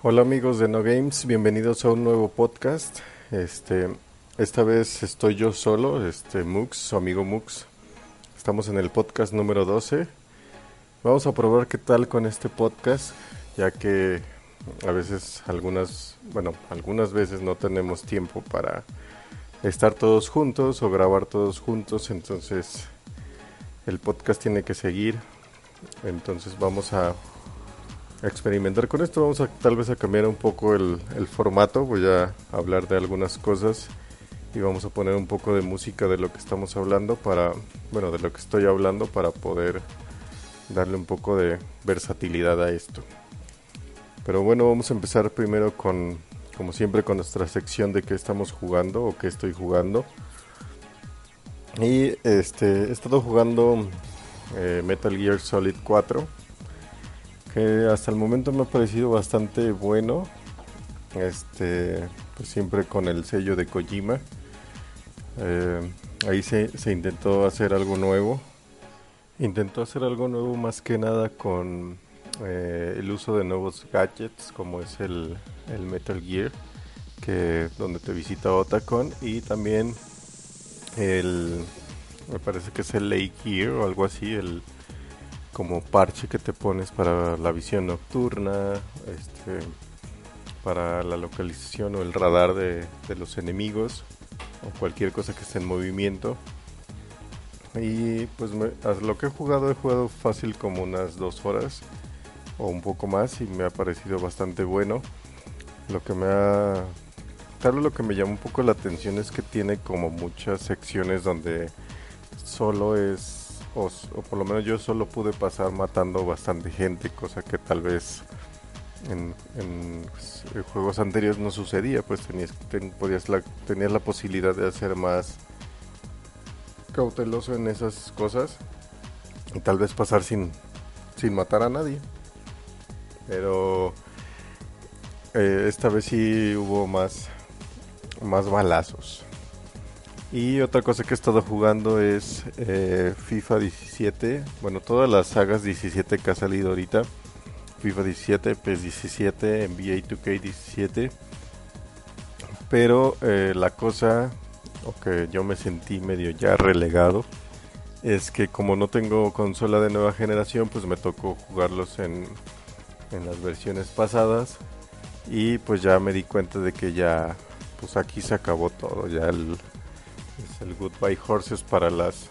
Hola amigos de No Games, bienvenidos a un nuevo podcast. Este, esta vez estoy yo solo, este Mux, su amigo Mux. Estamos en el podcast número 12. Vamos a probar qué tal con este podcast, ya que a veces algunas, bueno, algunas veces no tenemos tiempo para estar todos juntos o grabar todos juntos, entonces el podcast tiene que seguir. Entonces vamos a experimentar con esto. Vamos a tal vez a cambiar un poco el, formato. Voy a hablar de algunas cosas y vamos a poner un poco de música de lo que estamos hablando para, bueno, de lo que estoy hablando para poder darle un poco de versatilidad a esto. Pero bueno, vamos a empezar primero con, como siempre, con nuestra sección de qué estamos jugando o qué estoy jugando. Y este, he estado jugando eh, Metal Gear Solid 4 que hasta el momento me ha parecido bastante bueno. Este, pues siempre con el sello de Kojima. Eh, ahí se, se, intentó hacer algo nuevo. Intentó hacer algo nuevo más que nada con eh, el uso de nuevos gadgets, como es el, el Metal Gear, que donde te visita Otacon, y también el, me parece que es el Lake Gear o algo así, el como parche que te pones para la visión nocturna, este, para la localización o el radar de, los enemigos o cualquier cosa que esté en movimiento. Y pues lo que he jugado, he jugado fácil como unas dos horas o un poco más y me ha parecido bastante bueno. Lo que me ha... Tal lo que me llama un poco la atención es que tiene como muchas secciones donde solo es o, por lo menos yo solo pude pasar matando bastante gente, cosa que tal vez en, pues, juegos anteriores no sucedía, pues tenías, podías la, la posibilidad de hacer más cauteloso en esas cosas y tal vez pasar sin, sin matar a nadie. Pero eh, esta vez sí hubo más, más balazos. Y otra cosa que he estado jugando es eh, FIFA 17. Bueno, todas las sagas 17 que ha salido ahorita. FIFA 17, PES 17, NBA 2K 17. Pero eh, la cosa, o que yo me sentí medio ya relegado, es que como no tengo consola de nueva generación, pues me tocó jugarlos en, en las versiones pasadas. Y pues ya me di cuenta de que ya, pues aquí se acabó todo. Ya el, es el Goodbye Horses para las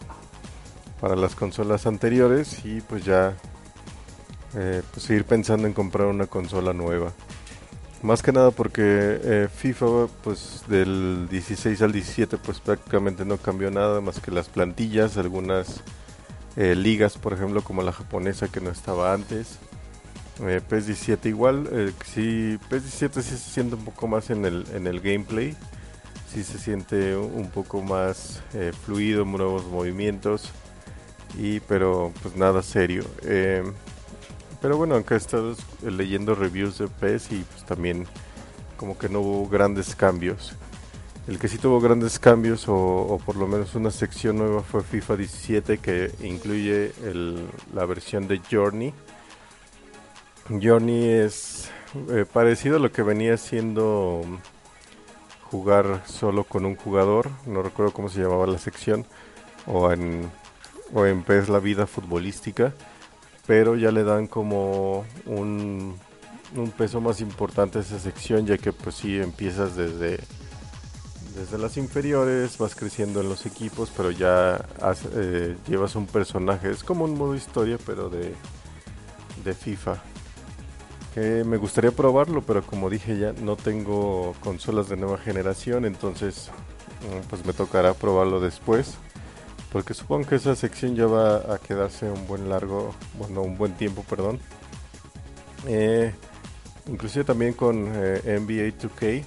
para las consolas anteriores y pues ya eh, pues seguir pensando en comprar una consola nueva. Más que nada porque eh, FIFA pues del 16 al 17 pues prácticamente no cambió nada más que las plantillas algunas eh, ligas por ejemplo como la japonesa que no estaba antes. PES 17 igual sí PES 17 sí se siente un poco más en el en el gameplay sí se siente un poco más eh, fluido, nuevos movimientos, y pero pues nada serio. Eh, pero bueno, aunque he estado leyendo reviews de PES y pues también como que no hubo grandes cambios. El que sí tuvo grandes cambios o, por lo menos una sección nueva fue FIFA 17 que incluye la versión de Journey. Journey es eh, parecido a lo que venía siendo jugar solo con un jugador, no recuerdo cómo se llamaba la sección, o en, o en PES la vida futbolística, pero ya le dan como un, un peso más importante a esa sección, ya que pues sí empiezas desde, desde las inferiores, vas creciendo en los equipos, pero ya eh, llevas un personaje, es como un modo historia, pero de, de FIFA me gustaría probarlo, pero como dije ya no tengo consolas de nueva generación, entonces mm, pues me tocará probarlo después. Porque supongo que esa sección ya va a quedarse un buen largo, bueno, un buen tiempo, perdón. Eh, inclusive también con eh, NBA 2K,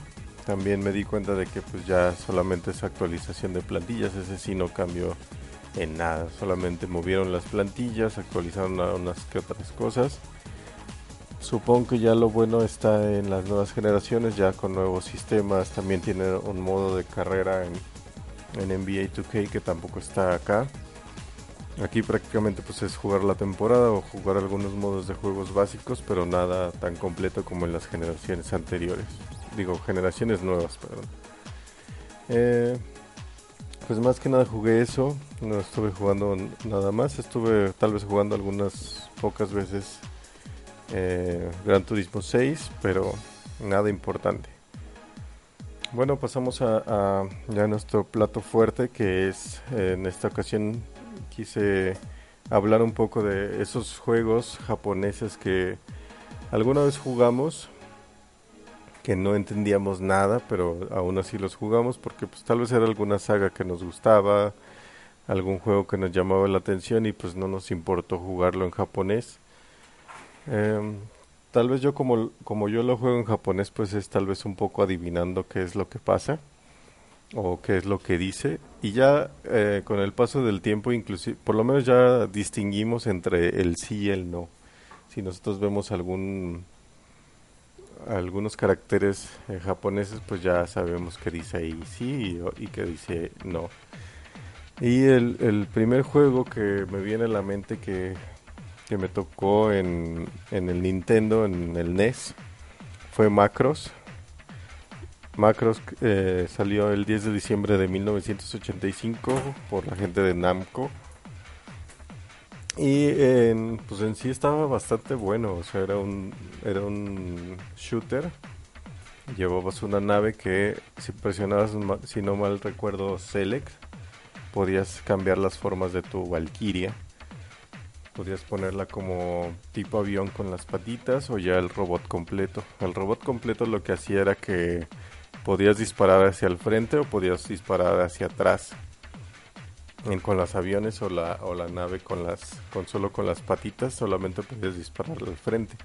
también me di cuenta de que pues ya solamente es actualización de plantillas, ese sí no cambió en nada, solamente movieron las plantillas, actualizaron unas que otras cosas Supongo que ya lo bueno está en las nuevas generaciones, ya con nuevos sistemas. También tiene un modo de carrera en, en NBA 2K que tampoco está acá. Aquí prácticamente pues es jugar la temporada o jugar algunos modos de juegos básicos, pero nada tan completo como en las generaciones anteriores. Digo, generaciones nuevas, perdón. Eh, pues más que nada jugué eso, no estuve jugando nada más, estuve tal vez jugando algunas pocas veces eh, Gran Turismo 6, pero nada importante. Bueno, pasamos a, ya nuestro plato fuerte, que es en esta ocasión quise hablar un poco de esos juegos japoneses que alguna vez jugamos que no entendíamos nada, pero aún así los jugamos porque pues tal vez era alguna saga que nos gustaba, algún juego que nos llamaba la atención y pues no nos importó jugarlo en japonés. Em, tal vez yo como, como yo lo juego en japonés pues es tal vez un poco adivinando qué es lo que pasa o qué es lo que dice y ya eh, con el paso del tiempo inclusive por lo menos ya distinguimos entre el sí y el no si nosotros vemos algún algunos caracteres eh, japoneses, pues ya sabemos que dice ahí sí y, que dice no. Y el, el, primer juego que me viene a la mente que, que me tocó en, en, el Nintendo, en el NES, fue Macros. Macros eh, salió el 10 de diciembre de 1985 por la gente de Namco. Y en, pues en sí estaba bastante bueno, o sea, era un, era un shooter. Llevabas una nave que si presionabas, si no mal recuerdo, Select, podías cambiar las formas de tu Valkyria. Podías ponerla como tipo avión con las patitas o ya el robot completo. El robot completo lo que hacía era que podías disparar hacia el frente o podías disparar hacia atrás con los aviones o la, o la nave con las con solo con las patitas solamente podías disparar al frente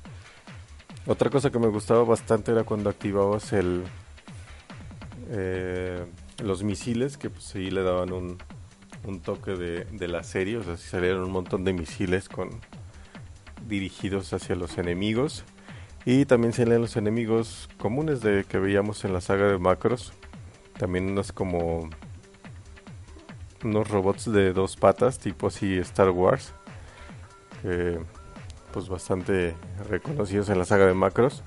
otra cosa que me gustaba bastante era cuando activabas el eh, los misiles que pues sí le daban un, un toque de, de, la serie o sea salieron un montón de misiles con dirigidos hacia los enemigos. Y también salían los enemigos comunes de que veíamos en la saga de Macros también unos como unos robots de dos patas, tipo así Star Wars, pues bastante reconocidos en la saga de Macros.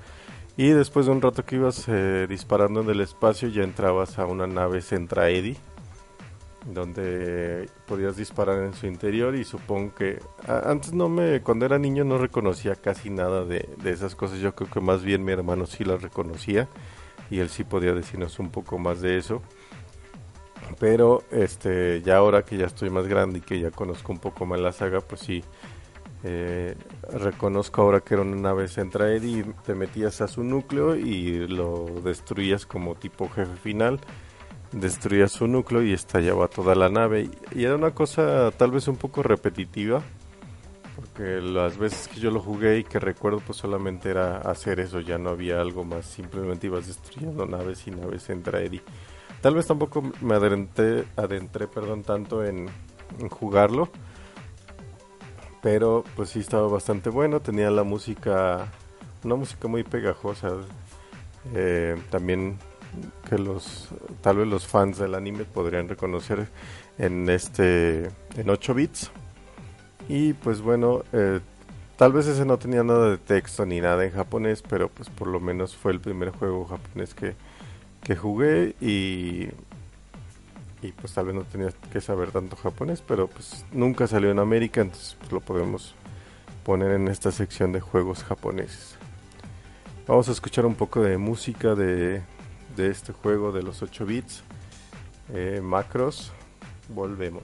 Y después de un rato que ibas eh, disparando en el espacio, ya entrabas a una nave Centra Eddy, donde podías disparar en su interior. Y supongo que antes no me, cuando era niño, no reconocía casi nada de, de esas cosas. Yo creo que más bien mi hermano sí las reconocía y él sí podía decirnos un poco más de eso pero este ya ahora que ya estoy más grande y que ya conozco un poco más la saga pues sí eh, reconozco ahora que era una nave Centraed y te metías a su núcleo y lo destruías como tipo jefe final destruías su núcleo y estallaba toda la nave y era una cosa tal vez un poco repetitiva porque las veces que yo lo jugué y que recuerdo pues solamente era hacer eso ya no había algo más simplemente ibas destruyendo naves y naves Centraed Tal vez tampoco me adentré, adentré perdón, tanto en, jugarlo. Pero pues sí estaba bastante bueno. Tenía la música, una música muy pegajosa. Eh, también que los, tal vez los fans del anime podrían reconocer en este, en 8 bits. Y pues bueno, eh, tal vez ese no tenía nada de texto ni nada en japonés, pero pues por lo menos fue el primer juego japonés que, que jugué y y pues tal vez no tenía que saber tanto japonés, pero pues nunca salió en América, entonces pues, lo podemos poner en esta sección de juegos japoneses. Vamos a escuchar un poco de música de, de este juego de los 8 bits, eh, Macros, volvemos.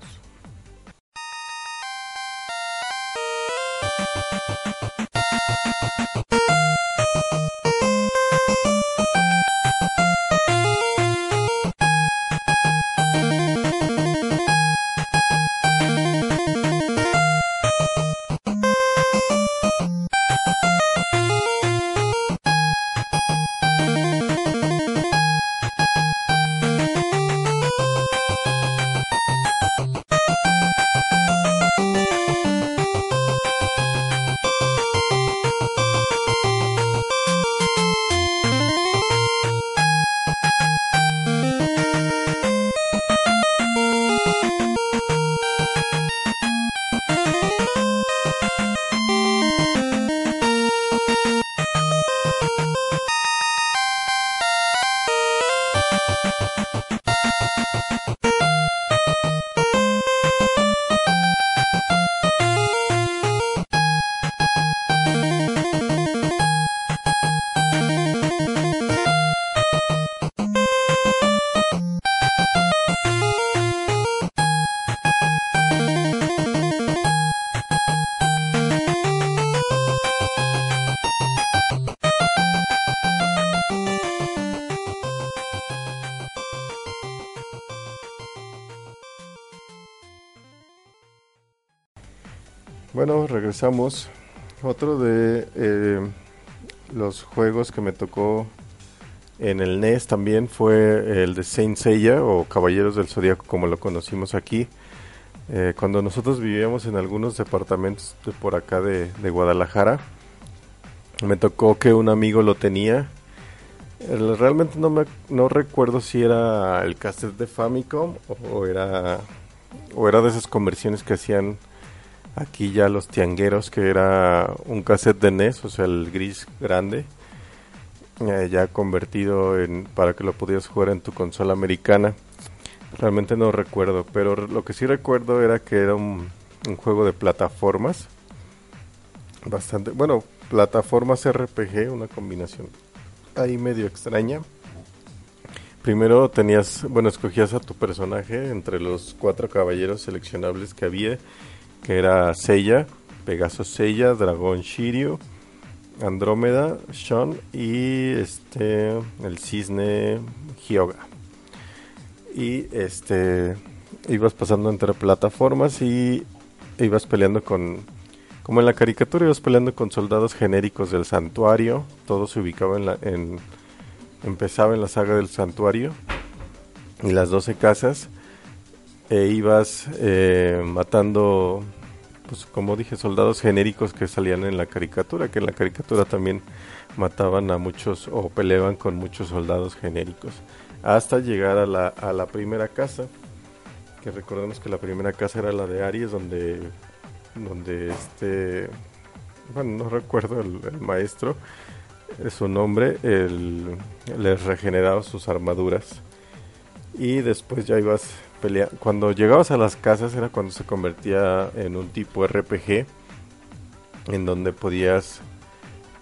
Bueno, regresamos. Otro de eh, los juegos que me tocó en el NES también fue el de Saint Seiya o Caballeros del Zodíaco como lo conocimos aquí. Eh, cuando nosotros vivíamos en algunos departamentos de por acá de, Guadalajara, me tocó que un amigo lo tenía. realmente no me no recuerdo si era el cassette de Famicom o era o era de esas conversiones que hacían aquí ya los tiangueros que era un cassette de NES, o sea, el gris grande eh, ya convertido en para que lo pudieras jugar en tu consola americana. Realmente no recuerdo, pero lo que sí recuerdo era que era un, juego de plataformas. Bastante, bueno, plataformas RPG, una combinación ahí medio extraña. Primero tenías, bueno, escogías a tu personaje entre los cuatro caballeros seleccionables que había, que era Seiya, Pegaso Seiya, Dragón Shiryu, Andrómeda, Sean y este el cisne Hyoga. Y este ibas pasando entre plataformas y ibas peleando con como en la caricatura ibas peleando con soldados genéricos del santuario, todo se ubicaba en la en empezaba en la saga del santuario y las 12 casas e ibas eh, matando pues como dije, soldados genéricos que salían en la caricatura, que en la caricatura también mataban a muchos o peleaban con muchos soldados genéricos, hasta llegar a la, a la primera casa, que recordemos que la primera casa era la de Aries, donde, donde este, bueno, no recuerdo el, maestro, su nombre, el, les regeneraba sus armaduras. Y después ya ibas cuando llegabas a las casas era cuando se convertía en un tipo RPG en donde podías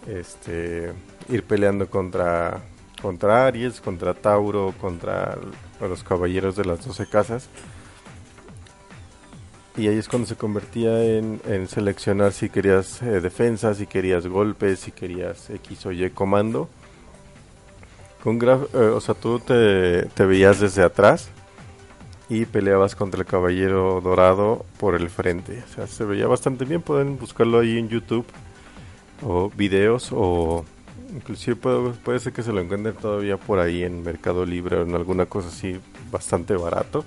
este ir peleando contra contra Aries, contra Tauro, contra los caballeros de las 12 casas. Y ahí es cuando se convertía en, seleccionar si querías eh, defensa, si querías golpes, si querías X o Y comando. Con eh, o sea, tú te veías desde atrás y peleabas contra el caballero dorado por el frente. O sea, se veía bastante bien, pueden buscarlo ahí en YouTube o videos o inclusive puede, puede ser que se lo encuentren todavía por ahí en Mercado Libre o en alguna cosa así bastante barato.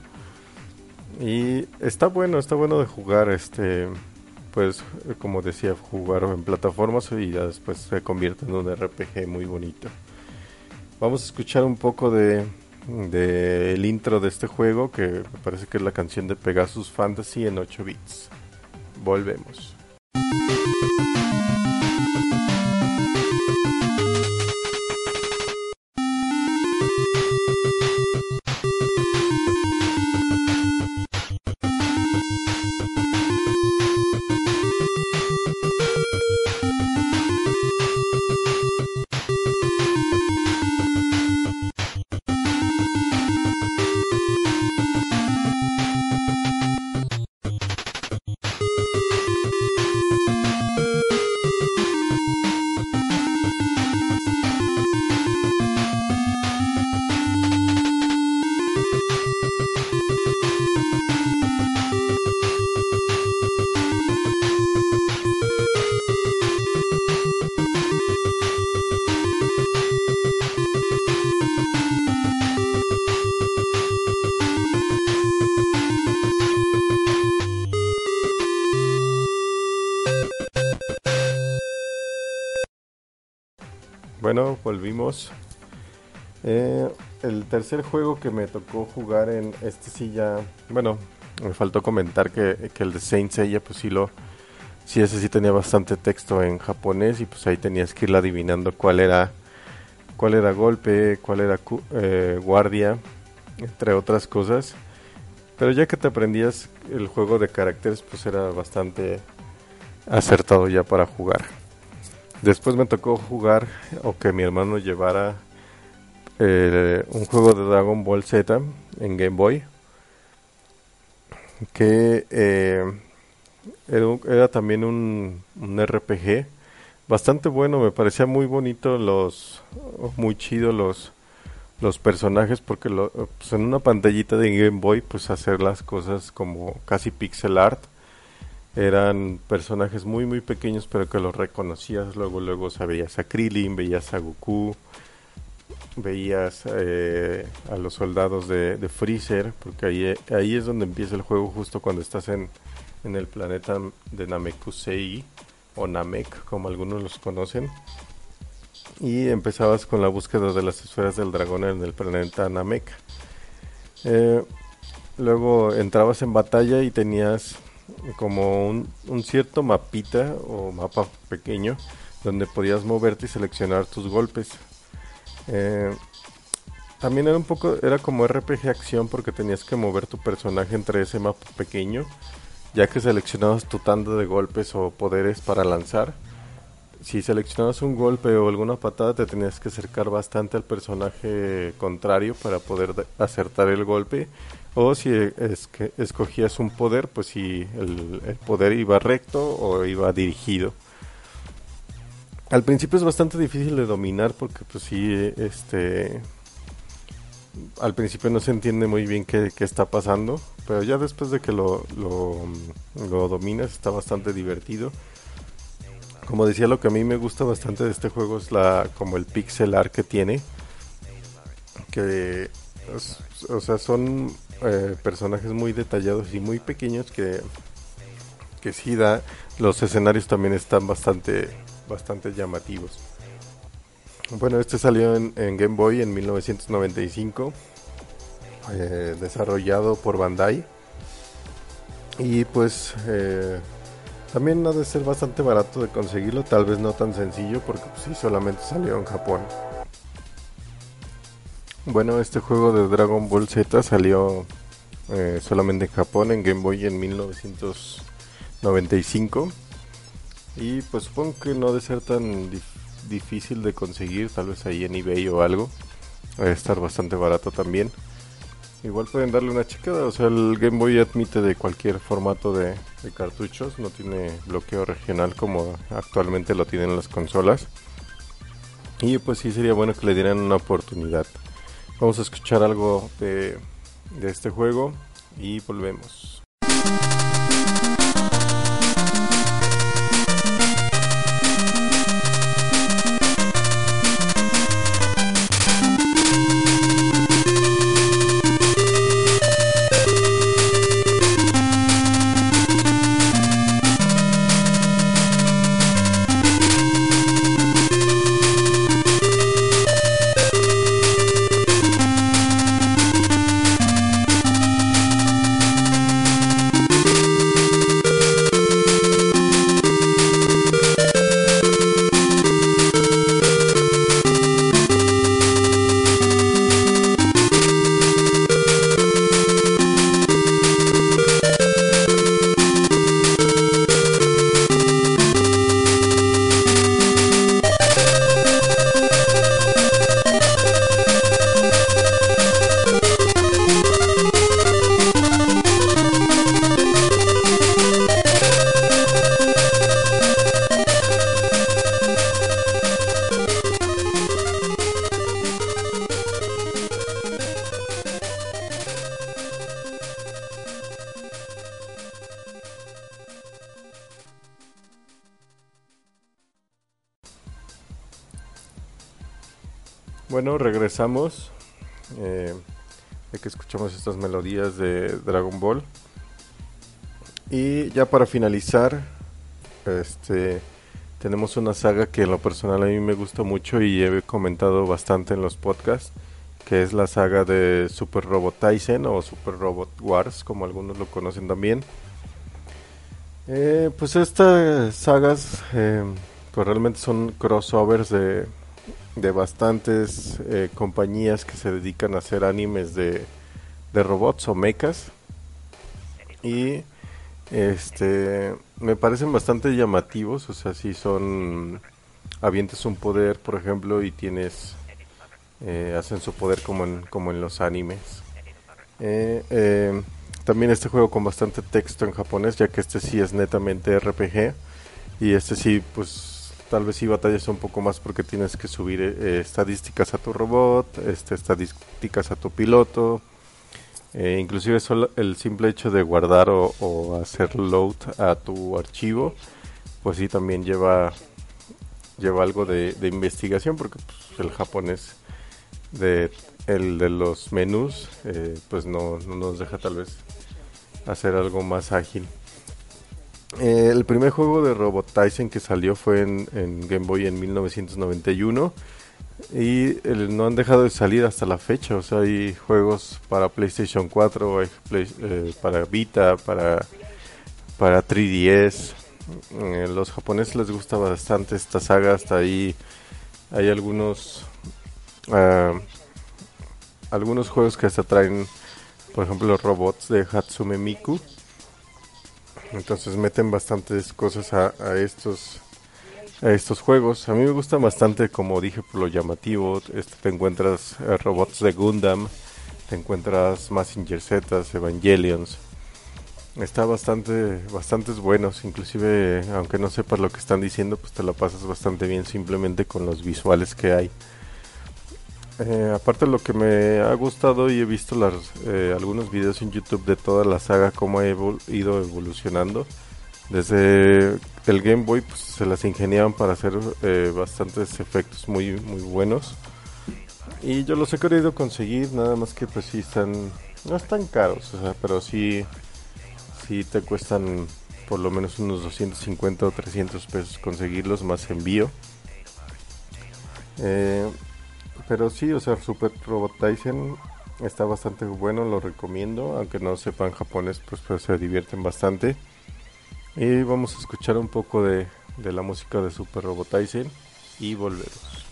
Y está bueno, está bueno de jugar este pues como decía, jugar en plataformas y ya después se convierte en un RPG muy bonito. Vamos a escuchar un poco de del intro de este juego, que me parece que es la canción de Pegasus Fantasy en 8 bits. Volvemos. Volvimos. Eh, el tercer juego que me tocó jugar en este sí ya, bueno, me faltó comentar que, el de Saint Seiya pues sí lo, sí ese sí tenía bastante texto en japonés y pues ahí tenías que ir adivinando cuál era, cuál era golpe, cuál era eh, guardia, entre otras cosas. Pero ya que te aprendías el juego de caracteres pues era bastante acertado ya para jugar. Después me tocó jugar o que mi hermano llevara eh, un juego de Dragon Ball Z en Game Boy que eh, era, también un, RPG bastante bueno, me parecía muy bonito los muy chido los los personajes porque pues, en una pantallita de Game Boy pues hacer las cosas como casi pixel art eran personajes muy muy pequeños pero que los reconocías. Luego luego veías a Krillin veías a Goku veías eh, a los soldados de, Freezer porque ahí, ahí es donde empieza el juego justo cuando estás en, en el planeta de Namekusei o Namek como algunos los conocen. Y empezabas con la búsqueda de las esferas del dragón en el planeta Namek. Eh, luego entrabas en batalla y tenías como un, cierto mapita o mapa pequeño donde podías moverte y seleccionar tus golpes. Eh, también era un poco, era como RPG acción porque tenías que mover tu personaje entre ese mapa pequeño, ya que seleccionabas tu tanda de golpes o poderes para lanzar. Si seleccionabas un golpe o alguna patada, te tenías que acercar bastante al personaje contrario para poder acertar el golpe o si es que escogías un poder, pues si el, poder iba recto o iba dirigido. Al principio es bastante difícil de dominar porque pues sí, este... Al principio no se entiende muy bien qué, está pasando, pero ya después de que lo, lo, lo dominas está bastante divertido. Como decía, lo que a mí me gusta bastante de este juego es la como el pixel art que tiene. Que, o sea, son eh, personajes muy detallados y muy pequeños que, que sí da. Los escenarios también están bastante, bastante llamativos. Bueno, este salió en, Game Boy en 1995, eh, desarrollado por Bandai. Y pues eh, también ha de ser bastante barato de conseguirlo, tal vez no tan sencillo porque pues, solamente salió en Japón. Bueno, este juego de Dragon Ball Z salió eh, solamente en Japón, en Game Boy en 1995. Y pues supongo que no debe ser tan difícil de conseguir, tal vez ahí en eBay o algo. A estar bastante barato también. Igual pueden darle una checada, o sea, el Game Boy admite de cualquier formato de, de cartuchos, no tiene bloqueo regional como actualmente lo tienen las consolas. Y pues sí sería bueno que le dieran una oportunidad. Vamos a escuchar algo de, de este juego y volvemos. Regresamos. Eh, que escuchamos estas melodías de Dragon Ball. Y ya para finalizar, este tenemos una saga que en lo personal a mí me gusta mucho y he comentado bastante en los podcasts, que es la saga de Super Robot Tyson o Super Robot Wars, como algunos lo conocen también. Eh, pues estas sagas eh, pues realmente son crossovers de de bastantes eh, compañías que se dedican a hacer animes de, de robots o mechas. Y este me parecen bastante llamativos o sea si son avientes un poder por ejemplo y tienes eh, hacen su poder como en, como en los animes. Eh, también este juego con bastante texto en japonés ya que este sí es netamente RPG y este sí pues tal vez sí batallas un poco más porque tienes que subir eh, estadísticas a tu robot, este, estadísticas a tu piloto, Eh, inclusive solo el simple hecho de guardar o, hacer load a tu archivo, pues sí también lleva lleva algo de, investigación porque pues, el japonés de el de los menús eh, pues no, nos deja tal vez hacer algo más ágil. Eh, el primer juego de Robot Tyson que salió fue en, Game Boy en 1991 y no han dejado de salir hasta la fecha. O sea, hay juegos para PlayStation 4, hay eh, para Vita, para, para 3DS. Eh, los japoneses les gusta bastante esta saga. Hasta ahí hay algunos ah, algunos juegos que hasta traen, por ejemplo, robots de Hatsume Miku. Entonces meten bastantes cosas a, a estos estos juegos. A mí me gusta bastante, como dije, por lo llamativo. Este, te encuentras eh, robots de Gundam, te encuentras Massinger Z, Evangelions. Está bastante, bastantes buenos, inclusive aunque no sepas lo que están diciendo, pues te lo pasas bastante bien simplemente con los visuales que hay. Eh, aparte lo que me ha gustado y he visto eh, algunos videos en YouTube de toda la saga, cómo ha ido evolucionando desde el Game Boy pues, se las ingeniaban para hacer eh, bastantes efectos muy muy buenos. Y yo los he querido conseguir, nada más que pues sí están no están caros, o sea, pero sí sí te cuestan por lo menos unos 250 o 300 pesos conseguirlos más envío. Eh, pero sí, o sea, Super Robot Tyson está bastante bueno, lo recomiendo, aunque no sepan japonés, pues, pues se divierten bastante. Y vamos a escuchar un poco de, de la música de Super Robotizer y volvemos.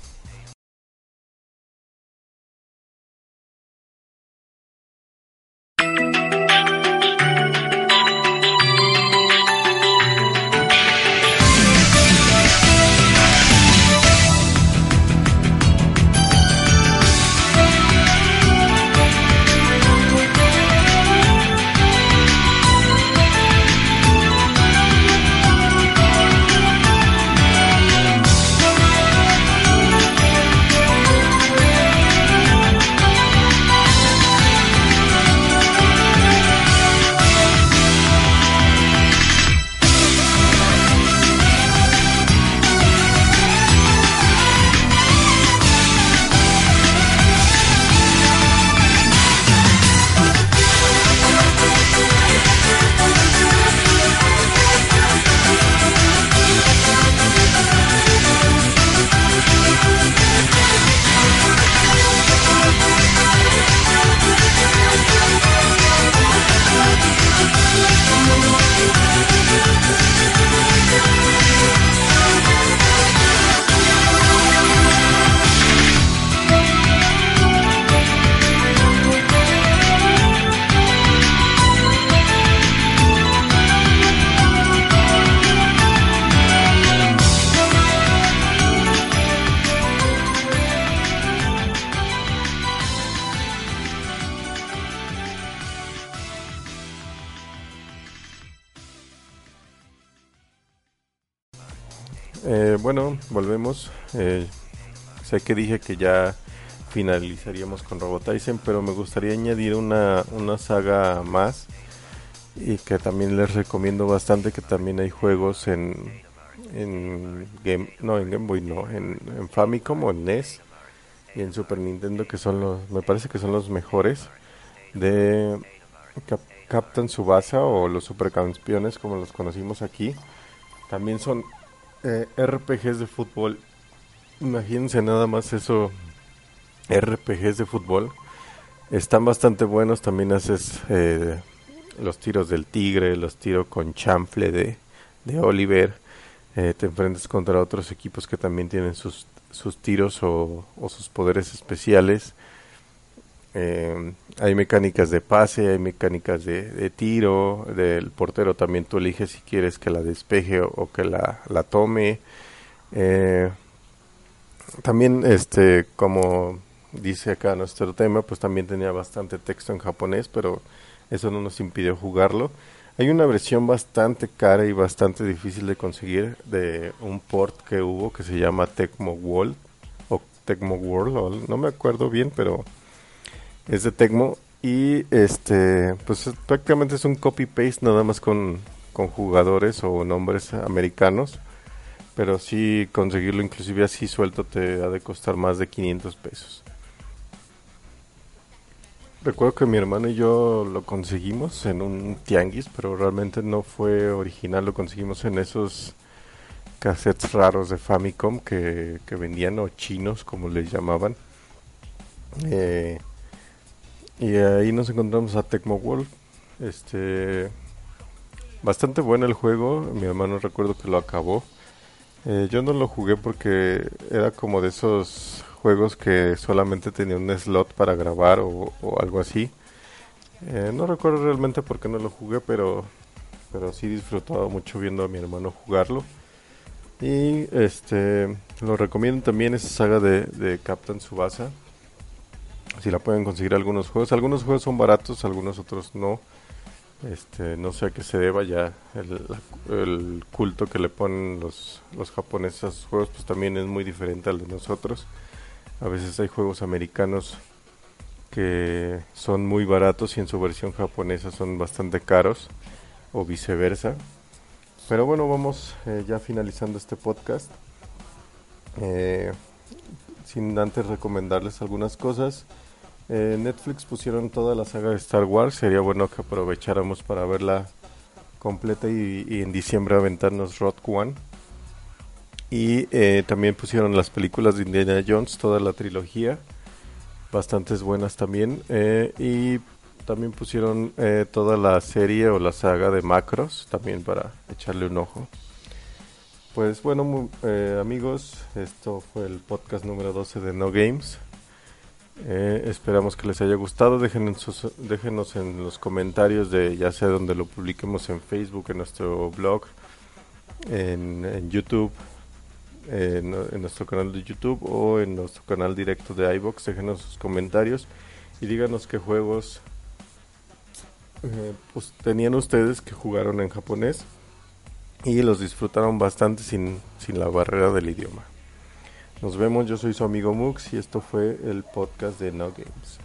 Eh, sé que dije que ya finalizaríamos con Robotizen, pero me gustaría añadir una, una saga más y que también les recomiendo bastante que también hay juegos en en Game no en Game Boy no en, Famicom o en NES y en Super Nintendo que son los me parece que son los mejores de Captain Subasa o los supercampeones como los conocimos aquí también son eh, RPGs de fútbol. Imagínense nada más eso. RPGs de fútbol. Están bastante buenos. También haces eh, los tiros del tigre, los tiros con chanfle de, de Oliver. Eh, te enfrentas contra otros equipos que también tienen sus, sus tiros o, sus poderes especiales. Eh, hay mecánicas de pase, hay mecánicas de, tiro, del portero también tú eliges si quieres que la despeje o, que la, la tome. Eh, también, este, como dice acá nuestro tema, pues también tenía bastante texto en japonés, pero eso no nos impidió jugarlo. Hay una versión bastante cara y bastante difícil de conseguir de un port que hubo que se llama Tecmo World o Tecmo World, no me acuerdo bien, pero es de Tecmo Y este, pues prácticamente es un copy-paste nada más con, con jugadores o nombres americanos. Pero sí conseguirlo inclusive así suelto te ha de costar más de 500 pesos. Recuerdo que mi hermano y yo lo conseguimos en un tianguis, pero realmente no fue original, lo conseguimos en esos cassettes raros de Famicom que, vendían o chinos como les llamaban. Eh, y ahí nos encontramos a Tecmo Wolf. Este, bastante bueno el juego, mi hermano recuerdo que lo acabó. Eh, yo no lo jugué porque era como de esos juegos que solamente tenía un slot para grabar o, algo así. Eh, no recuerdo realmente por qué no lo jugué, pero, pero sí disfrutaba mucho viendo a mi hermano jugarlo. Y este lo recomiendo también esa saga de, de Captain Subasa. Si la pueden conseguir algunos juegos. Algunos juegos son baratos, algunos otros no. Este, no sé a qué se deba ya el, culto que le ponen los, los japoneses a sus juegos, pues también es muy diferente al de nosotros. A veces hay juegos americanos que son muy baratos y en su versión japonesa son bastante caros o viceversa. Pero bueno, vamos eh, ya finalizando este podcast. Eh, sin antes recomendarles algunas cosas. Eh, Netflix pusieron toda la saga de Star Wars. Sería bueno que aprovecháramos para verla completa y, en diciembre aventarnos Rock One. Y eh, también pusieron las películas de Indiana Jones, toda la trilogía, bastantes buenas también. Eh, y también pusieron eh, toda la serie o la saga de Macros, también para echarle un ojo. Pues bueno, amigos, esto fue el podcast número 12 de No Games. Esperamos que les haya gustado. Déjenos, en los comentarios de ya sea donde lo publiquemos en Facebook, en nuestro blog, en, en YouTube en, nuestro canal de YouTube o en nuestro canal directo de iBox. Déjenos sus comentarios y díganos qué juegos eh, pues, tenían ustedes que jugaron en japonés y los disfrutaron bastante sin, sin la barrera del idioma. Nos vemos, yo soy su amigo Mux y esto fue el podcast de No Games.